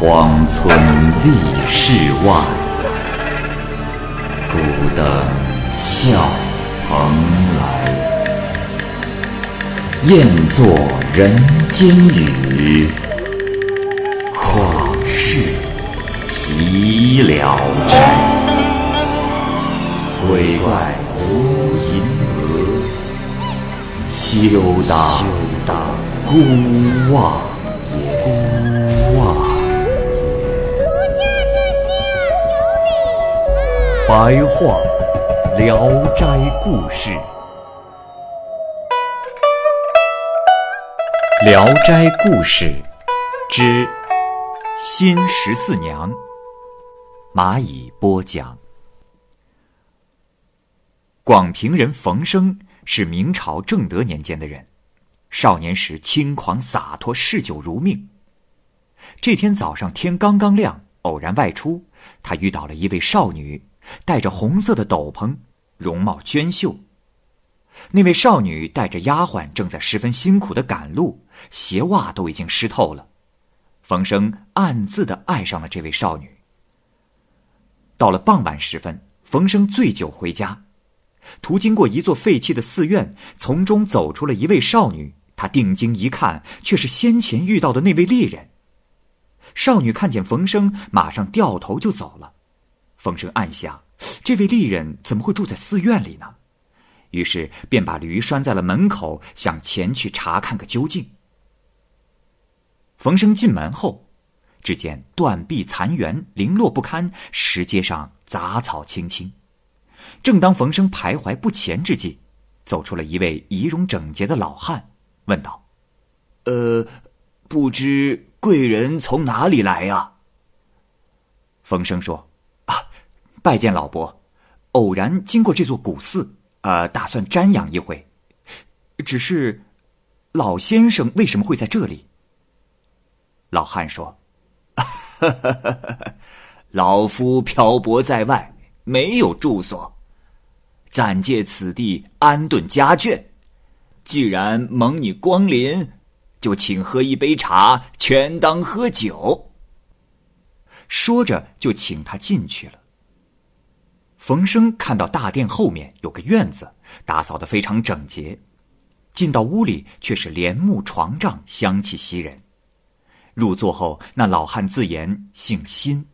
荒村立世外，孤灯笑蓬莱。雁作人间雨，况世岂了斋？鬼怪无银额，休当孤望白话《聊斋故事》，《聊斋故事》之新十四娘，蚂蚁播讲。广平人冯生是明朝正德年间的人，少年时轻狂洒脱，嗜酒如命。这天早上天刚刚亮，偶然外出，他遇到了一位少女，戴着红色的斗篷，容貌娟秀。那位少女带着丫鬟正在十分辛苦的赶路，鞋袜都已经湿透了。冯生暗自的爱上了这位少女。到了傍晚时分，冯生醉酒回家。途经过一座废弃的寺院，从中走出了一位少女。他定睛一看，却是先前遇到的那位丽人。少女看见冯生，马上掉头就走了。冯生暗想：这位丽人怎么会住在寺院里呢？于是便把驴拴在了门口，想前去查看个究竟。冯生进门后，只见断壁残垣，零落不堪，石阶上杂草青青。正当冯生徘徊不前之际，走出了一位仪容整洁的老汉，问道：“呃，不知贵人从哪里来呀？”冯生说：“啊，拜见老伯，偶然经过这座古寺，呃，打算瞻仰一回。只是，老先生为什么会在这里？”老汉说：“ 老夫漂泊在外，没有住所。”暂借此地安顿家眷，既然蒙你光临，就请喝一杯茶，权当喝酒。说着就请他进去了。冯生看到大殿后面有个院子，打扫的非常整洁，进到屋里却是帘幕床帐，香气袭人。入座后，那老汉自言姓辛。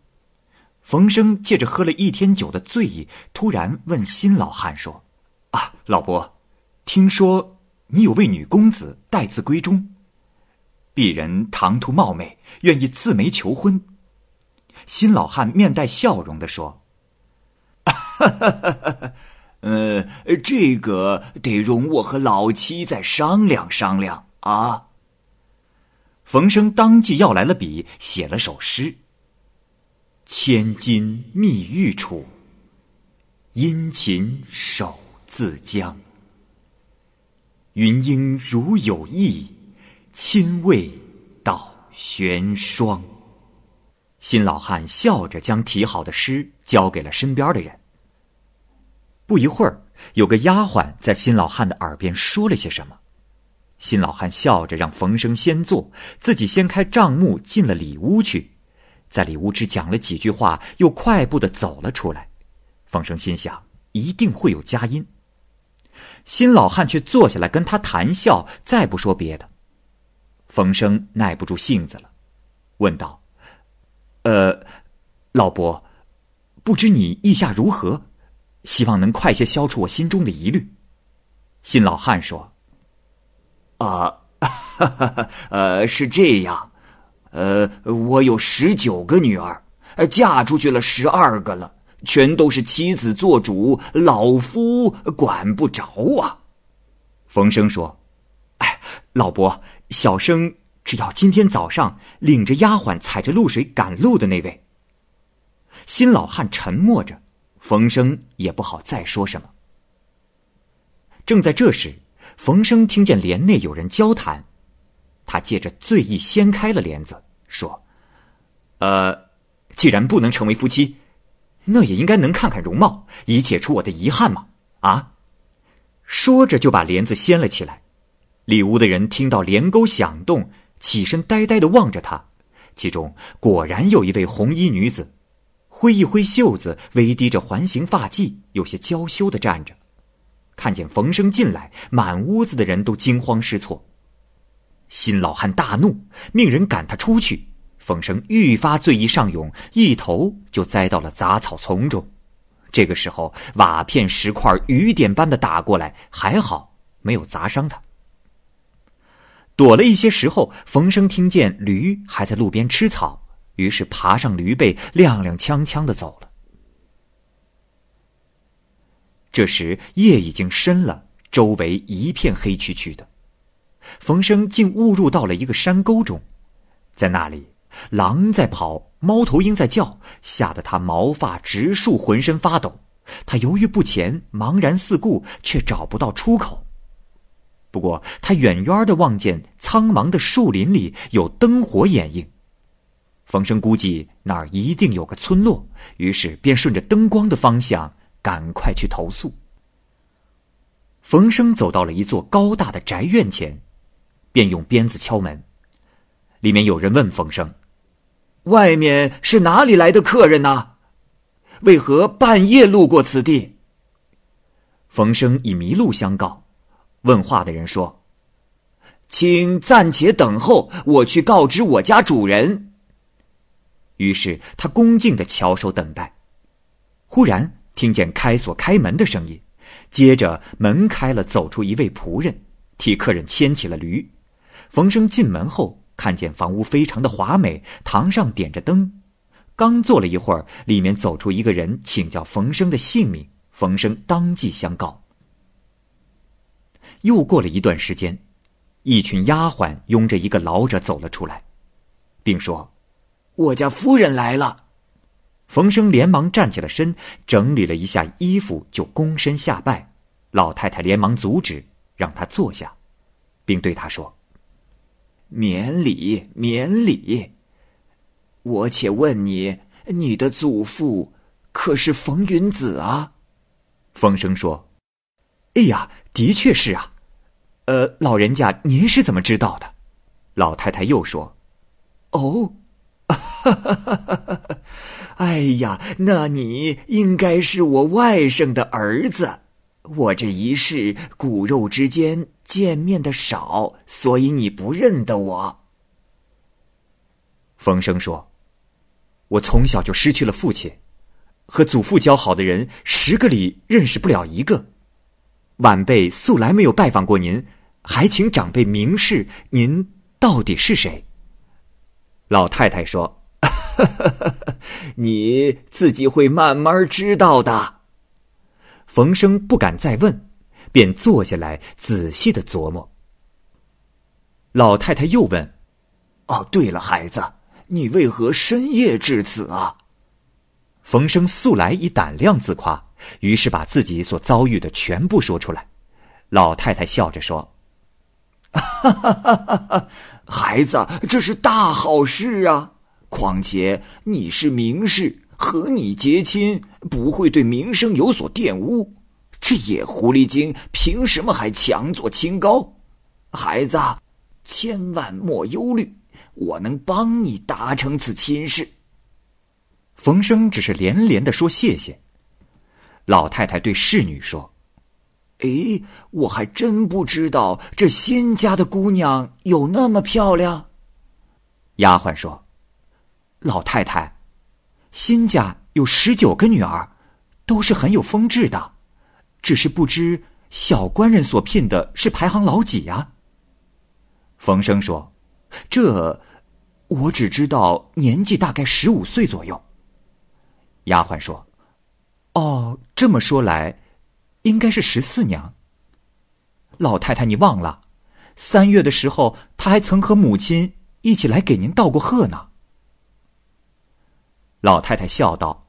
冯生借着喝了一天酒的醉意，突然问辛老汉说：“啊，老伯，听说你有位女公子待字闺中，鄙人唐突冒昧，愿意自媒求婚。”辛老汉面带笑容的说：“哈哈哈哈呃，这个得容我和老妻再商量商量啊。”冯生当即要来了笔，写了首诗。千金觅玉处，殷勤手自将。云英如有意，亲为到玄霜。新老汉笑着将题好的诗交给了身边的人。不一会儿，有个丫鬟在新老汉的耳边说了些什么。新老汉笑着让冯生先坐，自己先开帐幕进了里屋去。在里屋只讲了几句话，又快步的走了出来。冯生心想，一定会有佳音。新老汉却坐下来跟他谈笑，再不说别的。冯生耐不住性子了，问道：“呃，老伯，不知你意下如何？希望能快些消除我心中的疑虑。”新老汉说：“啊，哈哈，呃，是这样。”呃，我有十九个女儿，嫁出去了十二个了，全都是妻子做主，老夫管不着啊。冯生说：“哎，老伯，小生只要今天早上领着丫鬟踩着露水赶路的那位。”新老汉沉默着，冯生也不好再说什么。正在这时，冯生听见帘内有人交谈。他借着醉意掀开了帘子，说：“呃，既然不能成为夫妻，那也应该能看看容貌，以解除我的遗憾嘛。”啊！说着就把帘子掀了起来。里屋的人听到帘钩响动，起身呆呆的望着他，其中果然有一位红衣女子，挥一挥袖子，微低着环形发髻，有些娇羞的站着。看见冯生进来，满屋子的人都惊慌失措。新老汉大怒，命人赶他出去。冯生愈发醉意上涌，一头就栽到了杂草丛中。这个时候，瓦片、石块雨点般的打过来，还好没有砸伤他。躲了一些时候，冯生听见驴还在路边吃草，于是爬上驴背，踉踉跄跄的走了。这时夜已经深了，周围一片黑黢黢的。冯生竟误入到了一个山沟中，在那里，狼在跑，猫头鹰在叫，吓得他毛发直竖，浑身发抖。他犹豫不前，茫然四顾，却找不到出口。不过他远远的望见苍茫的树林里有灯火掩映，冯生估计那儿一定有个村落，于是便顺着灯光的方向赶快去投宿。冯生走到了一座高大的宅院前。便用鞭子敲门，里面有人问冯生：“外面是哪里来的客人呢？为何半夜路过此地？”冯生以迷路相告，问话的人说：“请暂且等候，我去告知我家主人。”于是他恭敬的翘首等待。忽然听见开锁开门的声音，接着门开了，走出一位仆人，替客人牵起了驴。冯生进门后，看见房屋非常的华美，堂上点着灯。刚坐了一会儿，里面走出一个人，请教冯生的姓名。冯生当即相告。又过了一段时间，一群丫鬟拥着一个老者走了出来，并说：“我家夫人来了。”冯生连忙站起了身，整理了一下衣服，就躬身下拜。老太太连忙阻止，让他坐下，并对他说。免礼，免礼。我且问你，你的祖父可是冯云子啊？冯生说：“哎呀，的确是啊。呃，老人家，您是怎么知道的？”老太太又说：“哦！哈 哈哎呀，那你应该是我外甥的儿子。我这一世骨肉之间。”见面的少，所以你不认得我。风声说：“我从小就失去了父亲，和祖父交好的人十个里认识不了一个。晚辈素来没有拜访过您，还请长辈明示，您到底是谁？”老太太说：“ 你自己会慢慢知道的。”冯生不敢再问。便坐下来仔细的琢磨。老太太又问：“哦，对了，孩子，你为何深夜至此啊？”冯生素来以胆量自夸，于是把自己所遭遇的全部说出来。老太太笑着说：“哈哈哈哈哈，孩子，这是大好事啊！况且你是名士，和你结亲不会对名声有所玷污。”这野狐狸精凭什么还强作清高？孩子，千万莫忧虑，我能帮你达成此亲事。冯生只是连连的说谢谢。老太太对侍女说：“哎，我还真不知道这仙家的姑娘有那么漂亮。”丫鬟说：“老太太，新家有十九个女儿，都是很有风致的。”只是不知小官人所聘的是排行老几呀？冯生说：“这，我只知道年纪大概十五岁左右。”丫鬟说：“哦，这么说来，应该是十四娘。老太太，你忘了，三月的时候，她还曾和母亲一起来给您道过贺呢。”老太太笑道。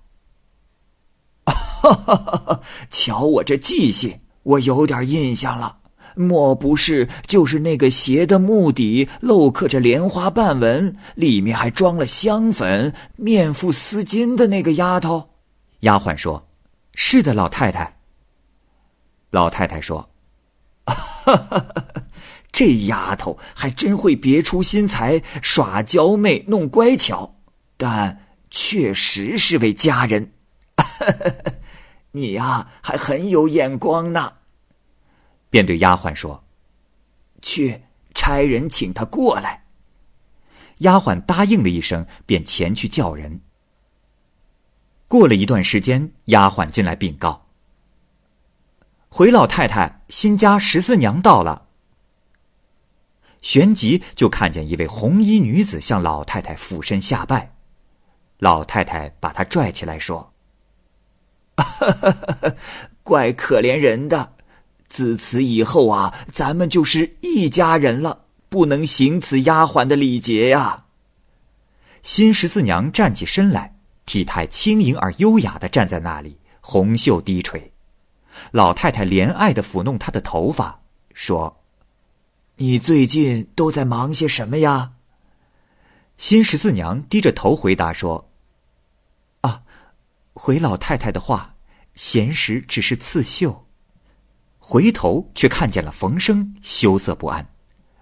哈哈！瞧我这记性，我有点印象了。莫不是就是那个鞋的木底镂刻着莲花瓣纹，里面还装了香粉、面腹丝巾的那个丫头？丫鬟说：“是的，老太太。”老太太说：“这丫头还真会别出心裁，耍娇媚，弄乖巧，但确实是位佳人。你呀，还很有眼光呢。便对丫鬟说：“去差人请他过来。”丫鬟答应了一声，便前去叫人。过了一段时间，丫鬟进来禀告：“回老太太，新家十四娘到了。”旋即就看见一位红衣女子向老太太俯身下拜，老太太把她拽起来说：“ 怪可怜人的，自此以后啊，咱们就是一家人了，不能行此丫鬟的礼节呀。”新十四娘站起身来，体态轻盈而优雅的站在那里，红袖低垂。老太太怜爱的抚弄她的头发，说。你最近都在忙些什么呀？新十四娘低着头回答说：“啊，回老太太的话，闲时只是刺绣。”回头却看见了冯生，羞涩不安。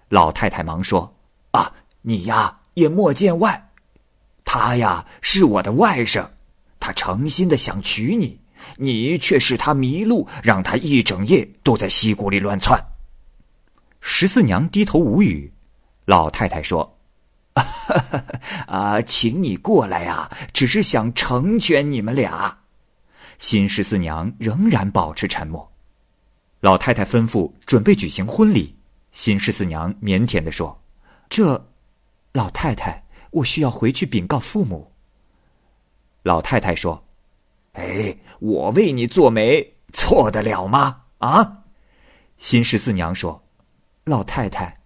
老太太忙说：“啊，你呀也莫见外，他呀是我的外甥，他诚心的想娶你，你却使他迷路，让他一整夜都在溪谷里乱窜。”十四娘低头无语，老太太说：“ 啊，请你过来呀，只是想成全你们俩。”新十四娘仍然保持沉默。老太太吩咐准备举行婚礼，新十四娘腼腆的说：“这，老太太，我需要回去禀告父母。”老太太说：“哎，我为你做媒，错得了吗？啊？”新十四娘说。老太太，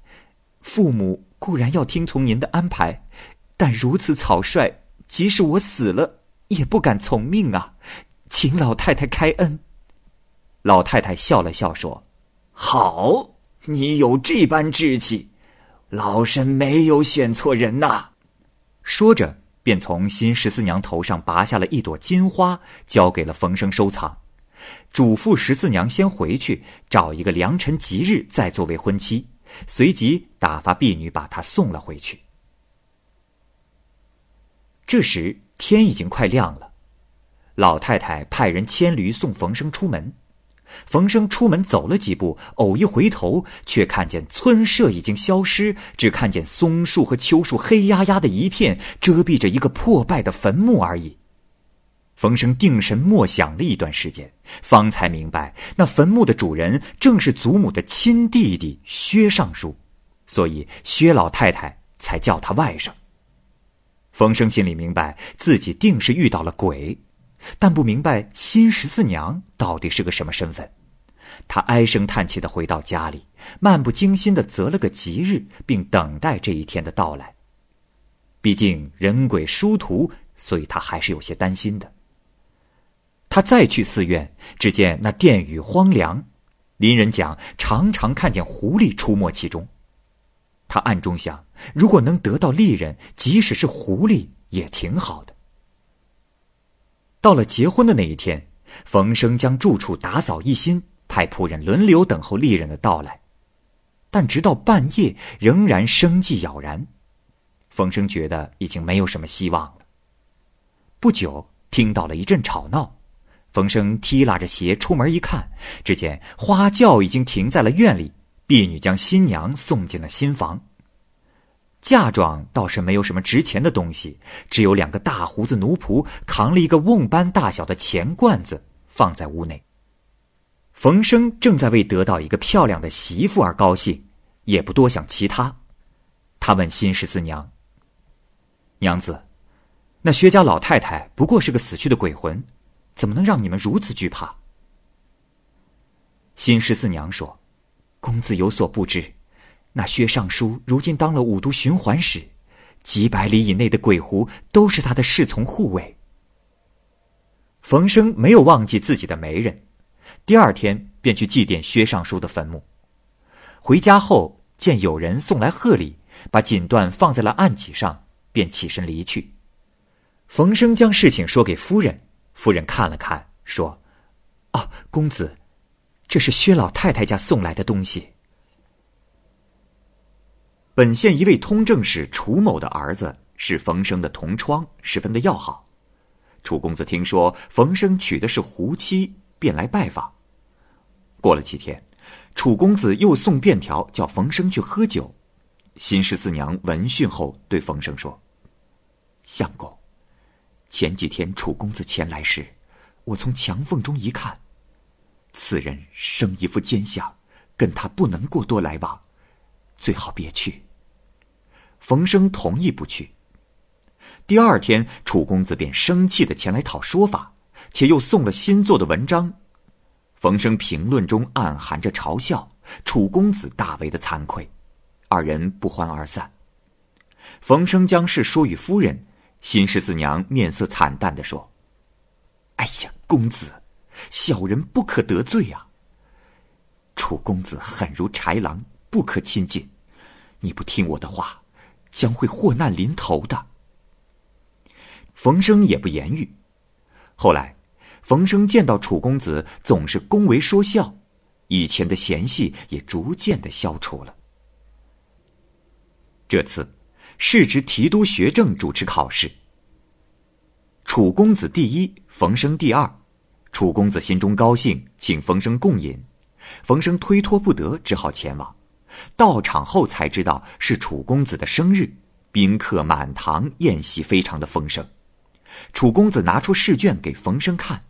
父母固然要听从您的安排，但如此草率，即使我死了也不敢从命啊！请老太太开恩。老太太笑了笑说：“好，你有这般志气，老身没有选错人呐。”说着，便从新十四娘头上拔下了一朵金花，交给了冯生收藏。嘱咐十四娘先回去找一个良辰吉日再作为婚期，随即打发婢女把她送了回去。这时天已经快亮了，老太太派人牵驴送冯生出门。冯生出门走了几步，偶一回头，却看见村舍已经消失，只看见松树和秋树黑压压的一片，遮蔽着一个破败的坟墓而已。冯生定神默想了一段时间，方才明白，那坟墓的主人正是祖母的亲弟弟薛尚书，所以薛老太太才叫他外甥。冯生心里明白自己定是遇到了鬼，但不明白新十四娘到底是个什么身份。他唉声叹气的回到家里，漫不经心的择了个吉日，并等待这一天的到来。毕竟人鬼殊途，所以他还是有些担心的。他再去寺院，只见那殿宇荒凉，邻人讲常常看见狐狸出没其中。他暗中想，如果能得到利刃，即使是狐狸也挺好的。到了结婚的那一天，冯生将住处打扫一新，派仆人轮流等候利刃的到来，但直到半夜仍然生计杳然。冯生觉得已经没有什么希望了。不久，听到了一阵吵闹。冯生踢拉着鞋出门一看，只见花轿已经停在了院里，婢女将新娘送进了新房。嫁妆倒是没有什么值钱的东西，只有两个大胡子奴仆扛了一个瓮般大小的钱罐子放在屋内。冯生正在为得到一个漂亮的媳妇而高兴，也不多想其他。他问新十四娘：“娘子，那薛家老太太不过是个死去的鬼魂。”怎么能让你们如此惧怕？新十四娘说：“公子有所不知，那薛尚书如今当了五都循环使，几百里以内的鬼狐都是他的侍从护卫。”冯生没有忘记自己的媒人，第二天便去祭奠薛尚书的坟墓。回家后见有人送来贺礼，把锦缎放在了案几上，便起身离去。冯生将事情说给夫人。夫人看了看，说：“哦，公子，这是薛老太太家送来的东西。”本县一位通政使楚某的儿子是冯生的同窗，十分的要好。楚公子听说冯生娶的是胡妻，便来拜访。过了几天，楚公子又送便条叫冯生去喝酒。新十四娘闻讯后对冯生说：“相公，前几天楚公子前来时，我从墙缝中一看，此人生一副奸相，跟他不能过多来往，最好别去。”冯生同意不去。第二天，楚公子便生气的前来讨说法，且又送了新做的文章。冯生评论中暗含着嘲笑，楚公子大为的惭愧，二人不欢而散。冯生将事说与夫人，新十四娘面色惨淡的说：“哎呀，公子，小人不可得罪啊。楚公子狠如豺狼，不可亲近，你不听我的话。”将会祸难临头的。冯生也不言语。后来，冯生见到楚公子总是恭维说笑，以前的嫌隙也逐渐的消除了。这次，市直提督学政主持考试。楚公子第一，冯生第二。楚公子心中高兴，请冯生共饮。冯生推脱不得，只好前往。到场后才知道是楚公子的生日，宾客满堂，宴席非常的丰盛。楚公子拿出试卷给冯生看，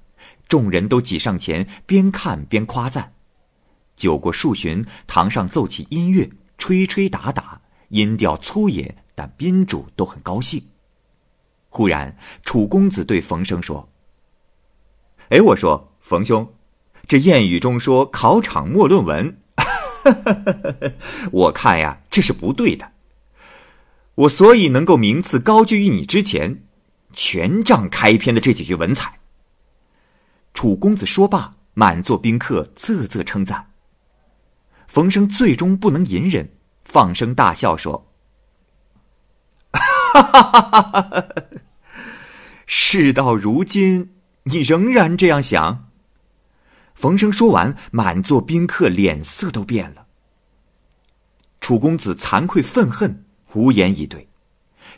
众人都挤上前，边看边夸赞。酒过数巡，堂上奏起音乐，吹吹打打，音调粗野，但宾主都很高兴。忽然，楚公子对冯生说：“哎，我说冯兄，这谚语中说考场莫论文。”我看呀，这是不对的。我所以能够名次高居于你之前，全仗开篇的这几句文采。楚公子说罢，满座宾客啧啧称赞。冯生最终不能隐忍，放声大笑说：“！哈 事到如今，你仍然这样想？”冯生说完，满座宾客脸色都变了。楚公子惭愧愤恨，无言以对。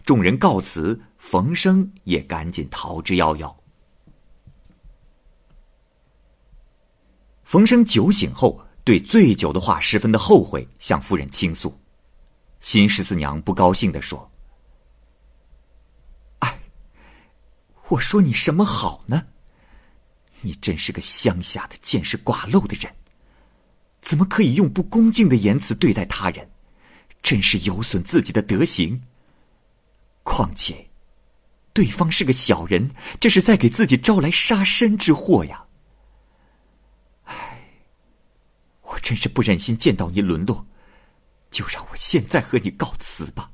众人告辞，冯生也赶紧逃之夭夭。冯生酒醒后，对醉酒的话十分的后悔，向夫人倾诉。新十四娘不高兴的说：“我说你什么好呢？”你真是个乡下的见识寡陋的人，怎么可以用不恭敬的言辞对待他人？真是有损自己的德行。况且，对方是个小人，这是在给自己招来杀身之祸呀！唉，我真是不忍心见到你沦落，就让我现在和你告辞吧。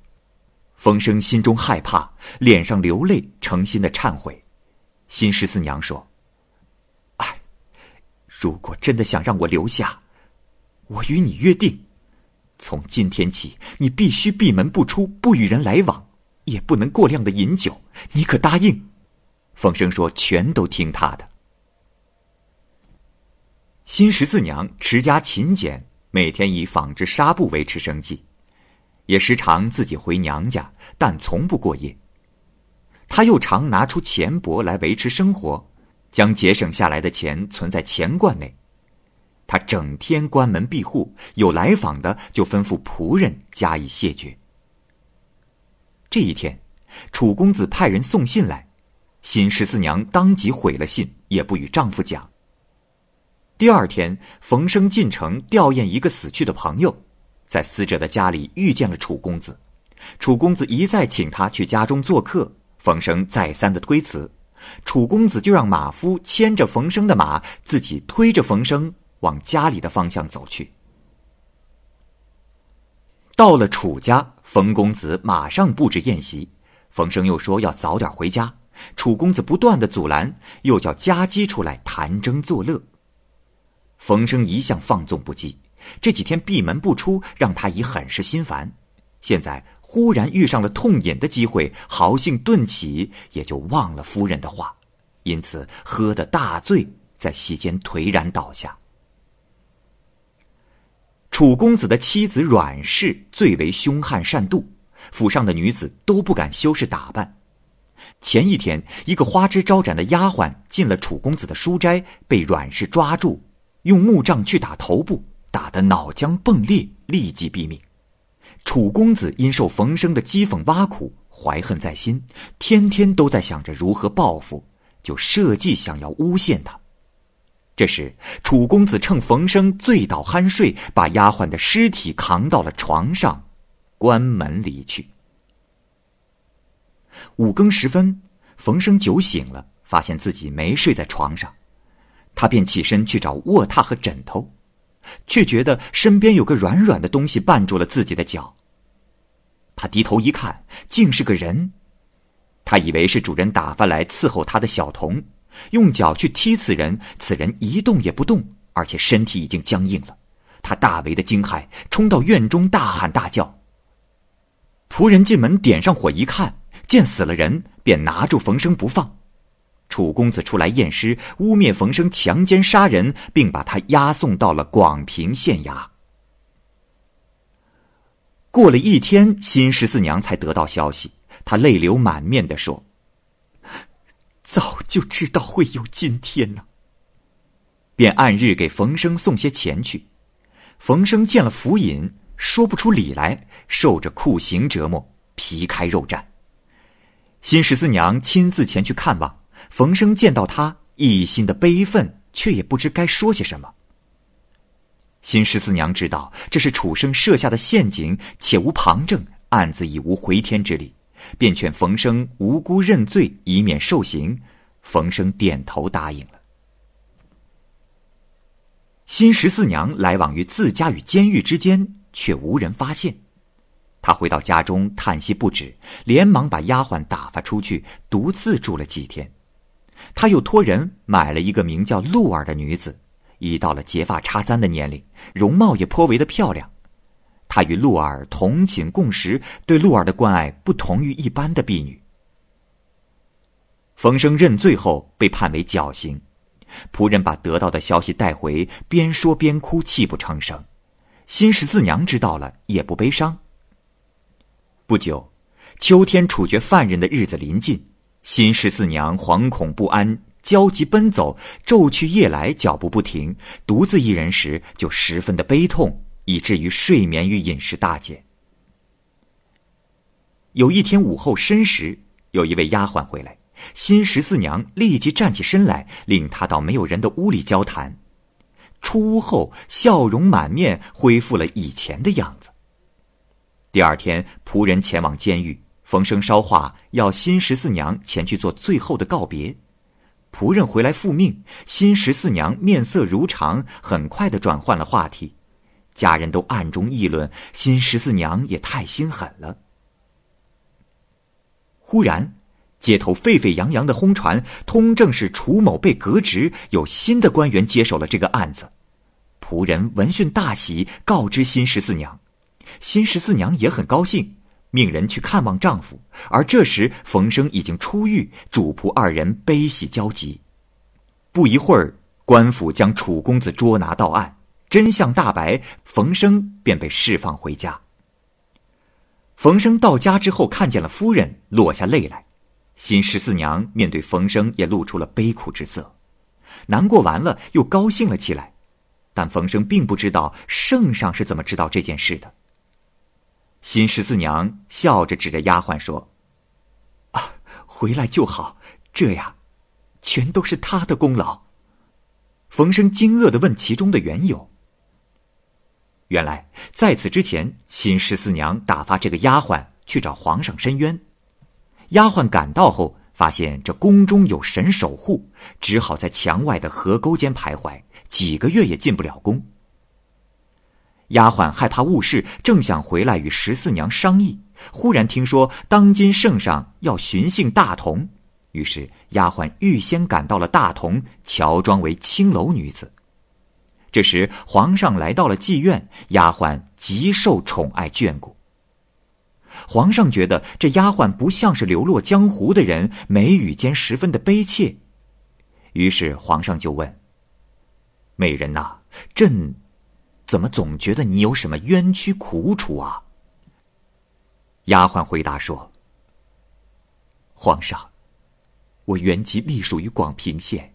风声心中害怕，脸上流泪，诚心的忏悔。新十四娘说。如果真的想让我留下，我与你约定，从今天起，你必须闭门不出，不与人来往，也不能过量的饮酒。你可答应？风声说：“全都听他的。”新十四娘持家勤俭，每天以纺织纱布维持生计，也时常自己回娘家，但从不过夜。她又常拿出钱帛来维持生活。将节省下来的钱存在钱罐内，他整天关门闭户，有来访的就吩咐仆人加以谢绝。这一天，楚公子派人送信来，新十四娘当即毁了信，也不与丈夫讲。第二天，冯生进城吊唁一个死去的朋友，在死者的家里遇见了楚公子，楚公子一再请他去家中做客，冯生再三的推辞。楚公子就让马夫牵着冯生的马，自己推着冯生往家里的方向走去。到了楚家，冯公子马上布置宴席，冯生又说要早点回家。楚公子不断的阻拦，又叫家姬出来谈争作乐。冯生一向放纵不羁，这几天闭门不出，让他已很是心烦。现在。忽然遇上了痛饮的机会，豪兴顿起，也就忘了夫人的话，因此喝得大醉，在席间颓然倒下。楚公子的妻子阮氏最为凶悍善妒，府上的女子都不敢修饰打扮。前一天，一个花枝招展的丫鬟进了楚公子的书斋，被阮氏抓住，用木杖去打头部，打得脑浆迸裂，立即毙命。楚公子因受冯生的讥讽挖苦，怀恨在心，天天都在想着如何报复，就设计想要诬陷他。这时，楚公子趁冯生醉倒酣睡，把丫鬟的尸体扛到了床上，关门离去。五更时分，冯生酒醒了，发现自己没睡在床上，他便起身去找卧榻和枕头，却觉得身边有个软软的东西绊住了自己的脚。他低头一看，竟是个人，他以为是主人打发来伺候他的小童。用脚去踢此人，此人一动也不动，而且身体已经僵硬了。他大为的惊骇，冲到院中大喊大叫。仆人进门点上火一看，见死了人，便拿住冯生不放。楚公子出来验尸，污蔑冯生强奸杀人，并把他押送到了广平县衙。过了一天，新十四娘才得到消息，她泪流满面的说。早就知道会有今天呢，便按日给冯生送些钱去。冯生见了府尹，说不出理来，受着酷刑折磨，皮开肉绽。新十四娘亲自前去看望，冯生见到他，一心的悲愤，却也不知该说些什么。新十四娘知道这是楚生设下的陷阱，且无旁证，案子已无回天之力。便劝冯生无辜认罪，以免受刑。冯生点头答应了。新十四娘来往于自家与监狱之间，却无人发现。她回到家中，叹息不止，连忙把丫鬟打发出去，独自住了几天。他又托人买了一个名叫露儿的女子，已到了结发插簪的年龄，容貌也颇为的漂亮。他与露儿同寝共食，对露儿的关爱不同于一般的婢女。冯生认罪后被判为绞刑，仆人把得到的消息带回，边说边哭，泣不成声。新十四娘知道了也不悲伤。不久，秋天处决犯人的日子临近，新十四娘惶恐不安，焦急奔走，昼去夜来，脚步不停。独自一人时，就十分的悲痛。以至于睡眠与饮食大减。有一天午后申时，有一位丫鬟回来，新十四娘立即站起身来，领她到没有人的屋里交谈。出屋后，笑容满面，恢复了以前的样子。第二天，仆人前往监狱，冯生捎话要新十四娘前去做最后的告别。仆人回来复命，新十四娘面色如常，很快的转换了话题。家人都暗中议论，新十四娘也太心狠了。忽然，街头沸沸扬扬的轰传，通正是楚某被革职，有新的官员接手了这个案子。仆人闻讯大喜，告知新十四娘。新十四娘也很高兴，命人去看望丈夫。而这时，冯生已经出狱，主仆二人悲喜交集。不一会儿，官府将楚公子捉拿到案。真相大白，冯生便被释放回家。冯生到家之后，看见了夫人，落下泪来。新十四娘面对冯生，也露出了悲苦之色。难过完了，又高兴了起来。但冯生并不知道圣上是怎么知道这件事的。新十四娘笑着指着丫鬟说：“啊，回来就好，这样，全都是他的功劳。”冯生惊愕的问其中的缘由。原来在此之前，新十四娘打发这个丫鬟去找皇上申冤。丫鬟赶到后，发现这宫中有神守护，只好在墙外的河沟间徘徊，几个月也进不了宫。丫鬟害怕误事，正想回来与十四娘商议，忽然听说当今圣上要巡幸大同，于是丫鬟预先赶到了大同，乔装为青楼女子。这时，皇上来到了妓院，丫鬟极受宠爱眷顾。皇上觉得这丫鬟不像是流落江湖的人，眉宇间十分的悲切，于是皇上就问：“美人呐，朕怎么总觉得你有什么冤屈苦楚啊？”丫鬟回答说：“皇上，我原籍隶属于广平县，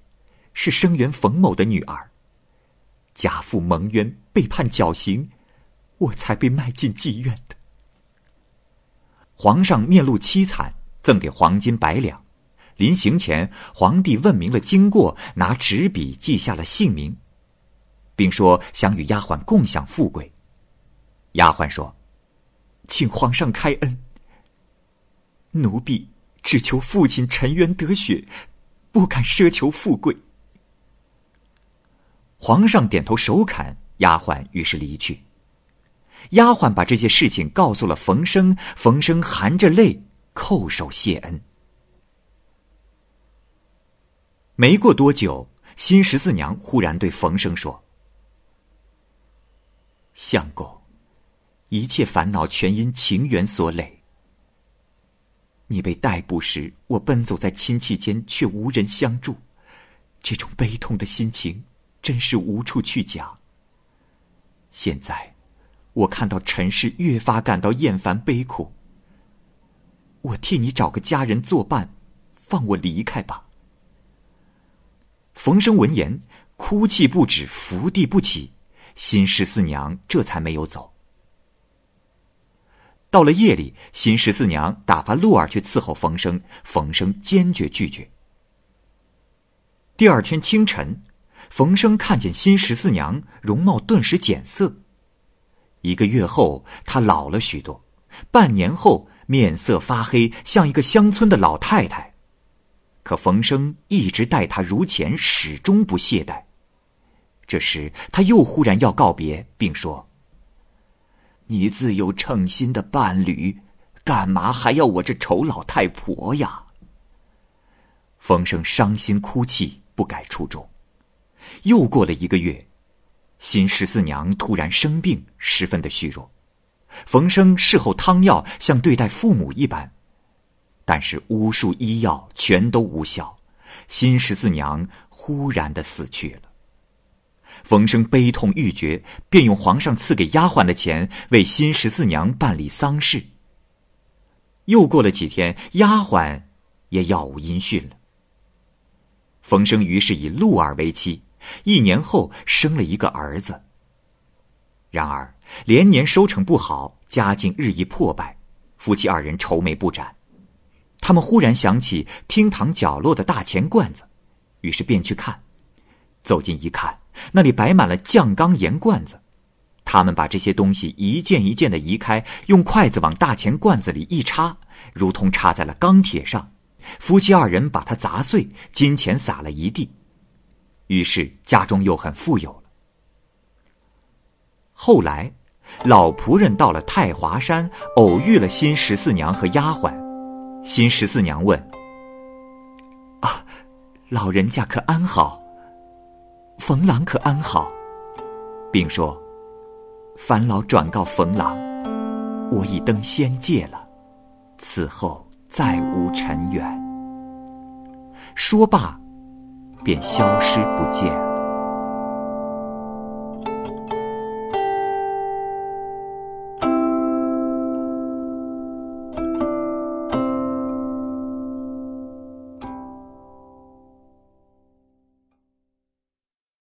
是生源冯某的女儿。家父蒙冤被判绞刑，我才被卖进妓院的。”皇上面露凄惨，赠给黄金百两。临行前，皇帝问明了经过，拿纸笔记下了姓名，并说想与丫鬟共享富贵。丫鬟说。请皇上开恩，奴婢只求父亲沉冤得雪，不敢奢求富贵。皇上点头首肯，丫鬟于是离去。丫鬟把这些事情告诉了冯生，冯生含着泪叩首谢恩。没过多久，新十四娘忽然对冯生说：“相公。”一切烦恼全因情缘所累。你被逮捕时，我奔走在亲戚间，却无人相助，这种悲痛的心情，真是无处去讲。现在，我看到尘世，越发感到厌烦悲苦。我替你找个家人作伴，放我离开吧。冯生闻言，哭泣不止，伏地不起。新十四娘这才没有走。到了夜里，新十四娘打发鹿儿去伺候冯生，冯生坚决拒绝。第二天清晨，冯生看见新十四娘容貌顿时减色。一个月后，她老了许多；半年后，面色发黑，像一个乡村的老太太。可冯生一直待她如前，始终不懈怠。这时，他又忽然要告别，并说。你自有称心的伴侣，干嘛还要我这丑老太婆呀？冯生伤心哭泣，不改初衷。又过了一个月，新十四娘突然生病，十分的虚弱。冯生事后汤药，像对待父母一般，但是巫术医药全都无效，新十四娘忽然的死去了。冯生悲痛欲绝，便用皇上赐给丫鬟的钱为新十四娘办理丧事。又过了几天，丫鬟也杳无音讯了。冯生于是以陆儿为妻，一年后生了一个儿子。然而连年收成不好，家境日益破败，夫妻二人愁眉不展。他们忽然想起厅堂角落的大钱罐子，于是便去看。走近一看。那里摆满了酱缸盐罐子，他们把这些东西一件一件的移开，用筷子往大钱罐子里一插，如同插在了钢铁上。夫妻二人把它砸碎，金钱撒了一地，于是家中又很富有了。后来，老仆人到了太华山，偶遇了新十四娘和丫鬟。新十四娘问：“啊，老人家可安好？”冯郎可安好，并说：“烦老转告冯郎，我已登仙界了，此后再无尘缘。”说罢，便消失不见。